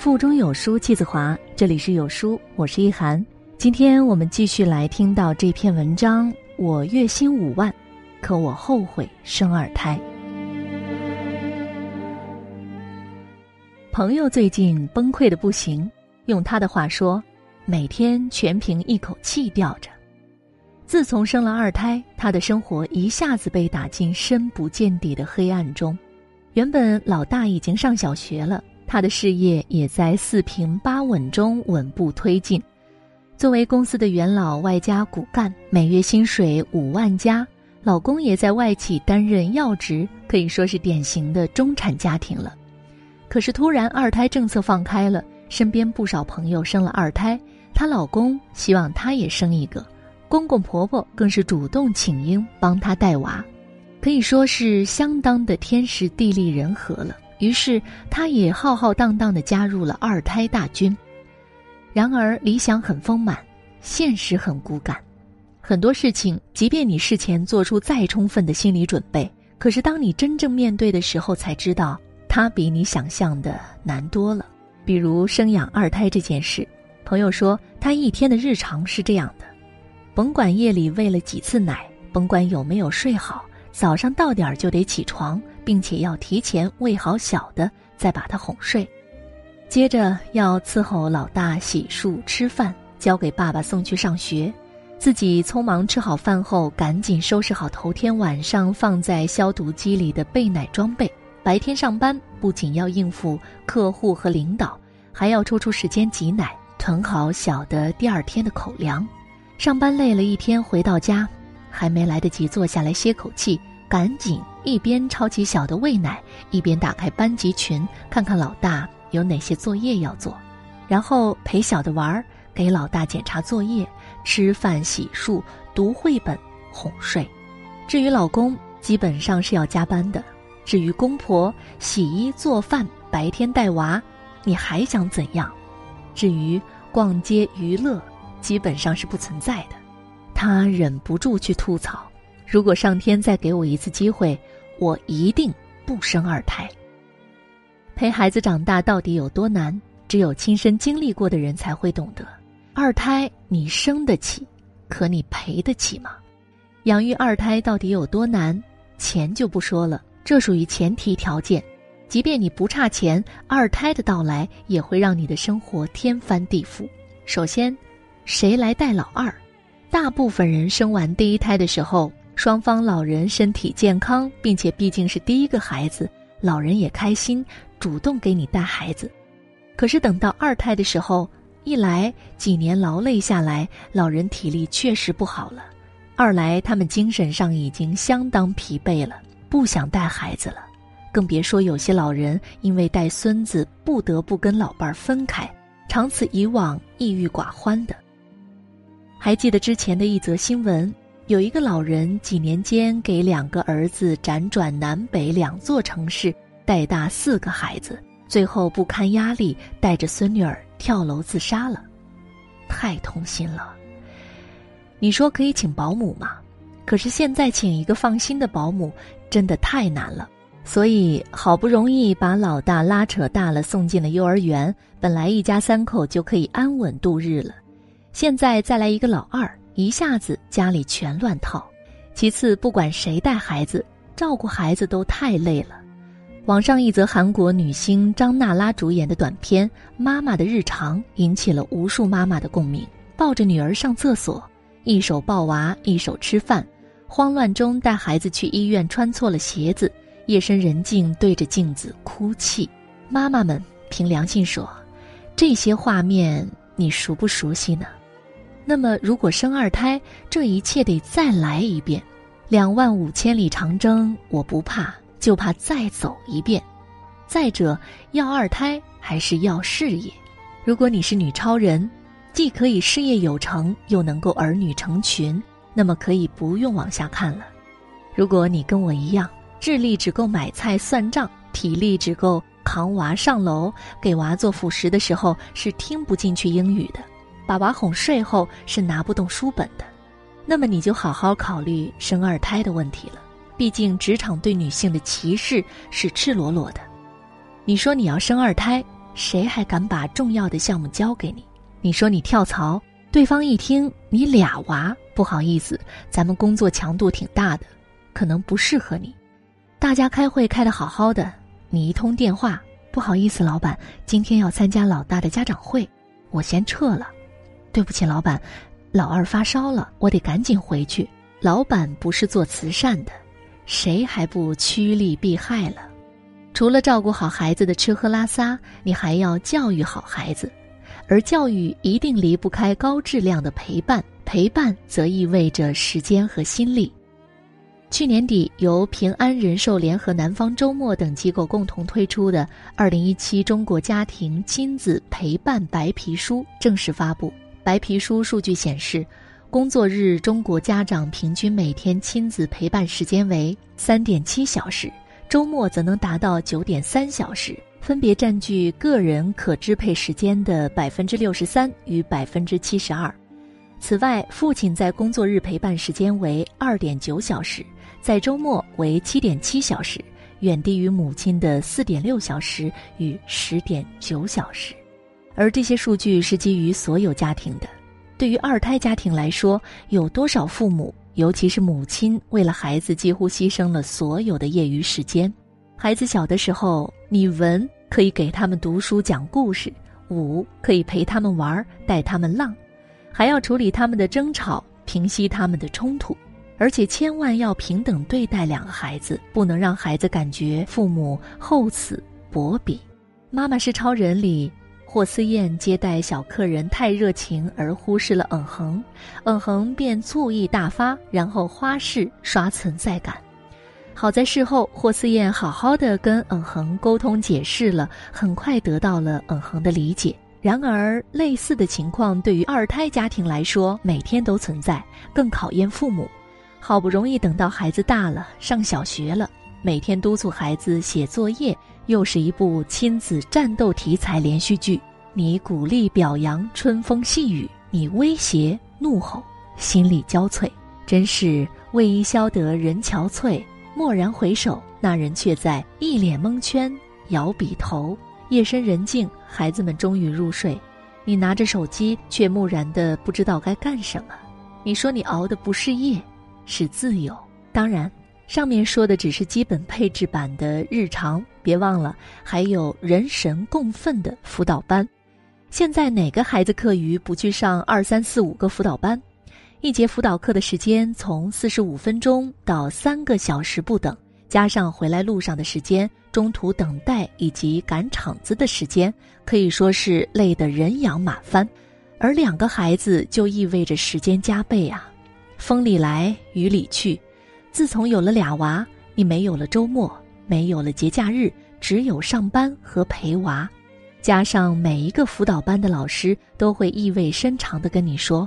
腹中有书气自华，这里是有书，我是一涵。今天我们继续来听到这篇文章。我月薪五万，可我后悔生二胎。朋友最近崩溃的不行，用他的话说，每天全凭一口气吊着。自从生了二胎，他的生活一下子被打进深不见底的黑暗中。原本老大已经上小学了。他的事业也在四平八稳中稳步推进。作为公司的元老外加骨干，每月薪水五万加，老公也在外企担任要职，可以说是典型的中产家庭了。可是突然二胎政策放开了，身边不少朋友生了二胎，她老公希望她也生一个，公公婆婆更是主动请缨帮她带娃，可以说是相当的天时地利人和了。于是，他也浩浩荡荡的加入了二胎大军。然而，理想很丰满，现实很骨感。很多事情，即便你事前做出再充分的心理准备，可是当你真正面对的时候，才知道它比你想象的难多了。比如生养二胎这件事，朋友说他一天的日常是这样的：甭管夜里喂了几次奶，甭管有没有睡好，早上到点儿就得起床。并且要提前喂好小的，再把他哄睡，接着要伺候老大洗漱、吃饭，交给爸爸送去上学，自己匆忙吃好饭后，赶紧收拾好头天晚上放在消毒机里的备奶装备。白天上班不仅要应付客户和领导，还要抽出时间挤奶，囤好小的第二天的口粮。上班累了一天，回到家，还没来得及坐下来歇口气。赶紧一边抄起小的喂奶，一边打开班级群，看看老大有哪些作业要做，然后陪小的玩儿，给老大检查作业、吃饭、洗漱、读绘本、哄睡。至于老公，基本上是要加班的。至于公婆，洗衣做饭、白天带娃，你还想怎样？至于逛街娱乐，基本上是不存在的。他忍不住去吐槽。如果上天再给我一次机会，我一定不生二胎。陪孩子长大到底有多难？只有亲身经历过的人才会懂得。二胎你生得起，可你赔得起吗？养育二胎到底有多难？钱就不说了，这属于前提条件。即便你不差钱，二胎的到来也会让你的生活天翻地覆。首先，谁来带老二？大部分人生完第一胎的时候。双方老人身体健康，并且毕竟是第一个孩子，老人也开心，主动给你带孩子。可是等到二胎的时候，一来几年劳累下来，老人体力确实不好了；二来他们精神上已经相当疲惫了，不想带孩子了。更别说有些老人因为带孙子不得不跟老伴儿分开，长此以往抑郁寡欢的。还记得之前的一则新闻？有一个老人几年间给两个儿子辗转南北两座城市，带大四个孩子，最后不堪压力，带着孙女儿跳楼自杀了，太痛心了。你说可以请保姆吗？可是现在请一个放心的保姆真的太难了。所以好不容易把老大拉扯大了，送进了幼儿园，本来一家三口就可以安稳度日了，现在再来一个老二。一下子家里全乱套，其次不管谁带孩子，照顾孩子都太累了。网上一则韩国女星张娜拉主演的短片《妈妈的日常》引起了无数妈妈的共鸣。抱着女儿上厕所，一手抱娃，一手吃饭，慌乱中带孩子去医院，穿错了鞋子，夜深人静对着镜子哭泣。妈妈们凭良心说，这些画面你熟不熟悉呢？那么，如果生二胎，这一切得再来一遍，两万五千里长征，我不怕，就怕再走一遍。再者，要二胎还是要事业？如果你是女超人，既可以事业有成，又能够儿女成群，那么可以不用往下看了。如果你跟我一样，智力只够买菜算账，体力只够扛娃上楼，给娃做辅食的时候是听不进去英语的。把娃哄睡后是拿不动书本的，那么你就好好考虑生二胎的问题了。毕竟职场对女性的歧视是赤裸裸的。你说你要生二胎，谁还敢把重要的项目交给你？你说你跳槽，对方一听你俩娃，不好意思，咱们工作强度挺大的，可能不适合你。大家开会开得好好的，你一通电话，不好意思，老板，今天要参加老大的家长会，我先撤了。对不起，老板，老二发烧了，我得赶紧回去。老板不是做慈善的，谁还不趋利避害了？除了照顾好孩子的吃喝拉撒，你还要教育好孩子，而教育一定离不开高质量的陪伴，陪伴则意味着时间和心力。去年底，由平安人寿联合南方周末等机构共同推出的《二零一七中国家庭亲子陪伴白皮书》正式发布。白皮书数据显示，工作日中国家长平均每天亲子陪伴时间为三点七小时，周末则能达到九点三小时，分别占据个人可支配时间的百分之六十三与百分之七十二。此外，父亲在工作日陪伴时间为二点九小时。在周末为七点七小时，远低于母亲的四点六小时与十点九小时，而这些数据是基于所有家庭的。对于二胎家庭来说，有多少父母，尤其是母亲，为了孩子几乎牺牲了所有的业余时间？孩子小的时候，你文可以给他们读书讲故事，武可以陪他们玩，带他们浪，还要处理他们的争吵，平息他们的冲突。而且千万要平等对待两个孩子，不能让孩子感觉父母厚此薄彼。《妈妈是超人》里，霍思燕接待小客人太热情而忽视了嗯哼，嗯哼便醋意大发，然后花式刷存在感。好在事后霍思燕好好的跟嗯哼沟通解释了，很快得到了嗯哼的理解。然而类似的情况对于二胎家庭来说每天都存在，更考验父母。好不容易等到孩子大了，上小学了，每天督促孩子写作业，又是一部亲子战斗题材连续剧。你鼓励表扬，春风细雨；你威胁怒吼，心力交瘁。真是为伊消得人憔悴，蓦然回首，那人却在一脸蒙圈，摇笔头。夜深人静，孩子们终于入睡，你拿着手机，却木然的不知道该干什么。你说你熬的不是夜。是自由，当然，上面说的只是基本配置版的日常，别忘了还有人神共愤的辅导班。现在哪个孩子课余不去上二三四五个辅导班？一节辅导课的时间从四十五分钟到三个小时不等，加上回来路上的时间、中途等待以及赶场子的时间，可以说是累得人仰马翻。而两个孩子就意味着时间加倍啊。风里来雨里去，自从有了俩娃，你没有了周末，没有了节假日，只有上班和陪娃。加上每一个辅导班的老师都会意味深长地跟你说：“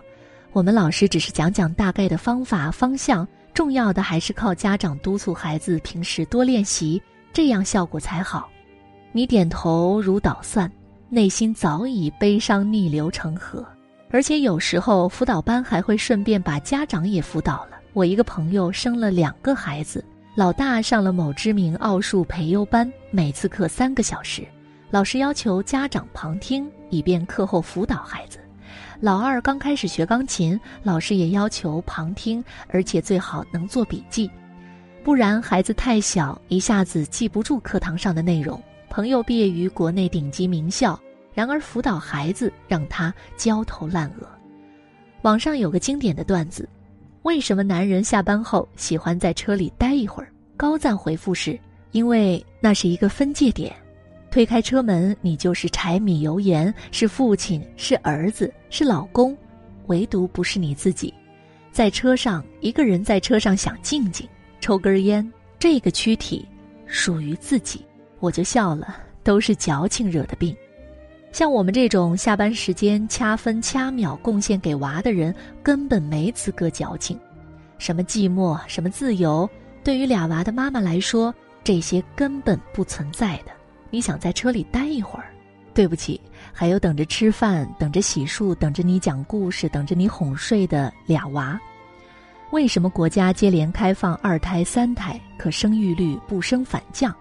我们老师只是讲讲大概的方法方向，重要的还是靠家长督促孩子平时多练习，这样效果才好。”你点头如捣蒜，内心早已悲伤逆流成河。而且有时候辅导班还会顺便把家长也辅导了。我一个朋友生了两个孩子，老大上了某知名奥数培优班，每次课三个小时，老师要求家长旁听，以便课后辅导孩子。老二刚开始学钢琴，老师也要求旁听，而且最好能做笔记，不然孩子太小，一下子记不住课堂上的内容。朋友毕业于国内顶级名校。然而辅导孩子让他焦头烂额。网上有个经典的段子：为什么男人下班后喜欢在车里待一会儿？高赞回复是：因为那是一个分界点，推开车门，你就是柴米油盐，是父亲，是儿子，是老公，唯独不是你自己。在车上，一个人在车上想静静，抽根烟，这个躯体属于自己。我就笑了，都是矫情惹的病。像我们这种下班时间掐分掐秒贡献给娃的人，根本没资格矫情。什么寂寞，什么自由，对于俩娃的妈妈来说，这些根本不存在的。你想在车里待一会儿，对不起，还有等着吃饭、等着洗漱、等着你讲故事、等着你哄睡的俩娃。为什么国家接连开放二胎、三胎，可生育率不升反降？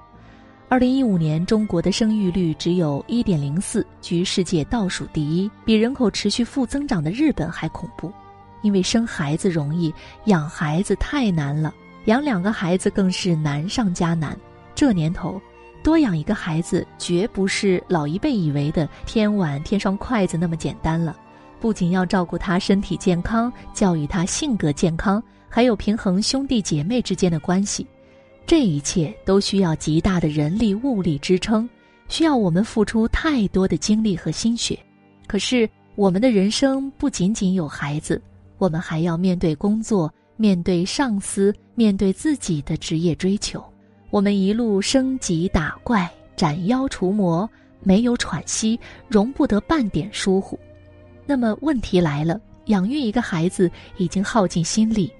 二零一五年，中国的生育率只有一点零四，居世界倒数第一，比人口持续负增长的日本还恐怖。因为生孩子容易，养孩子太难了，养两个孩子更是难上加难。这年头，多养一个孩子绝不是老一辈以为的添碗添双筷子那么简单了。不仅要照顾他身体健康，教育他性格健康，还有平衡兄弟姐妹之间的关系。这一切都需要极大的人力物力支撑，需要我们付出太多的精力和心血。可是，我们的人生不仅仅有孩子，我们还要面对工作，面对上司，面对自己的职业追求。我们一路升级打怪，斩妖除魔，没有喘息，容不得半点疏忽。那么问题来了，养育一个孩子已经耗尽心力，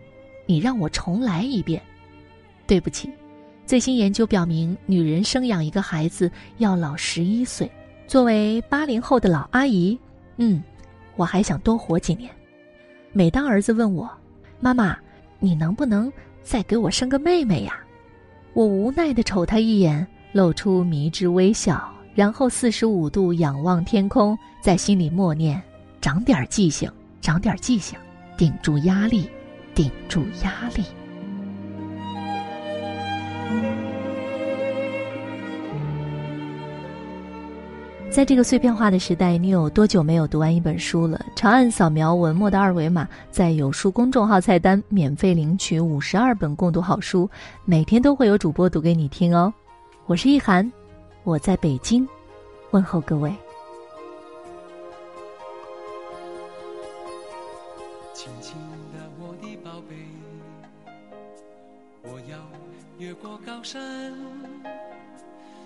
你让我重来一遍？对不起，最新研究表明，女人生养一个孩子要老十一岁。作为八零后的老阿姨，嗯，我还想多活几年。每当儿子问我：“妈妈，你能不能再给我生个妹妹呀？”我无奈地瞅他一眼，露出迷之微笑，然后四十五度仰望天空，在心里默念：“长点记性，长点记性，顶住压力，顶住压力。”在这个碎片化的时代，你有多久没有读完一本书了？长按扫描文末的二维码，在有书公众号菜单免费领取五十二本共读好书，每天都会有主播读给你听哦。我是意涵，我在北京，问候各位。轻轻的，我的宝贝，我要越过高山。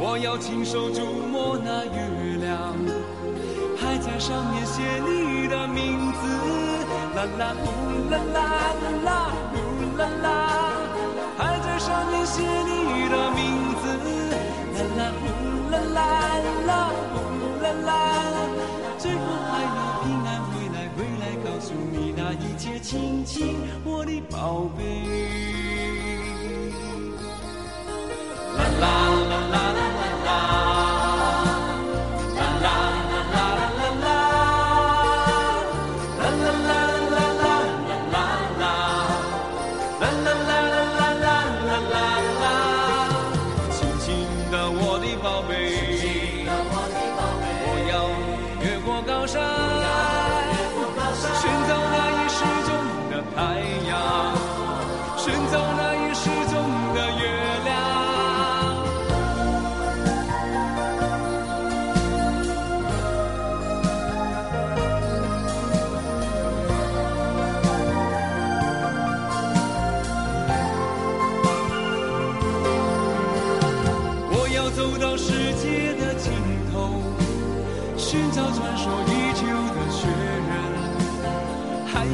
我要亲手触摸那月亮，还在上面写你的名字。啦啦呼啦啦啦呼啦啦，还在上面写你的名字。啦啦呼啦啦啦呼啦啦，最后还要平安回来，回来告诉你那一切，亲亲我的宝贝。啦啦啦啦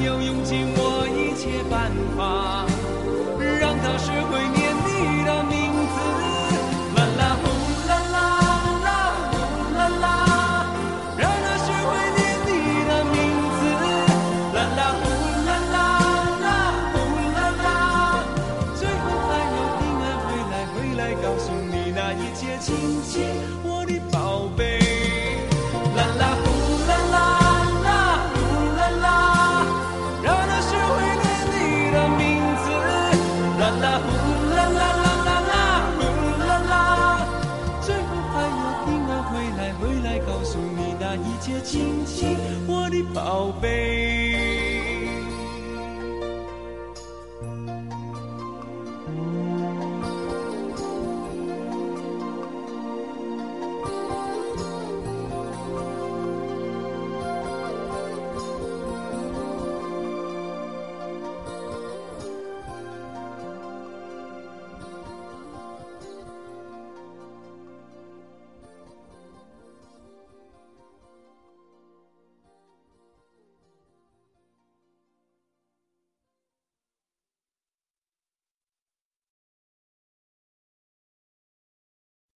要用尽我一切办法，让他学会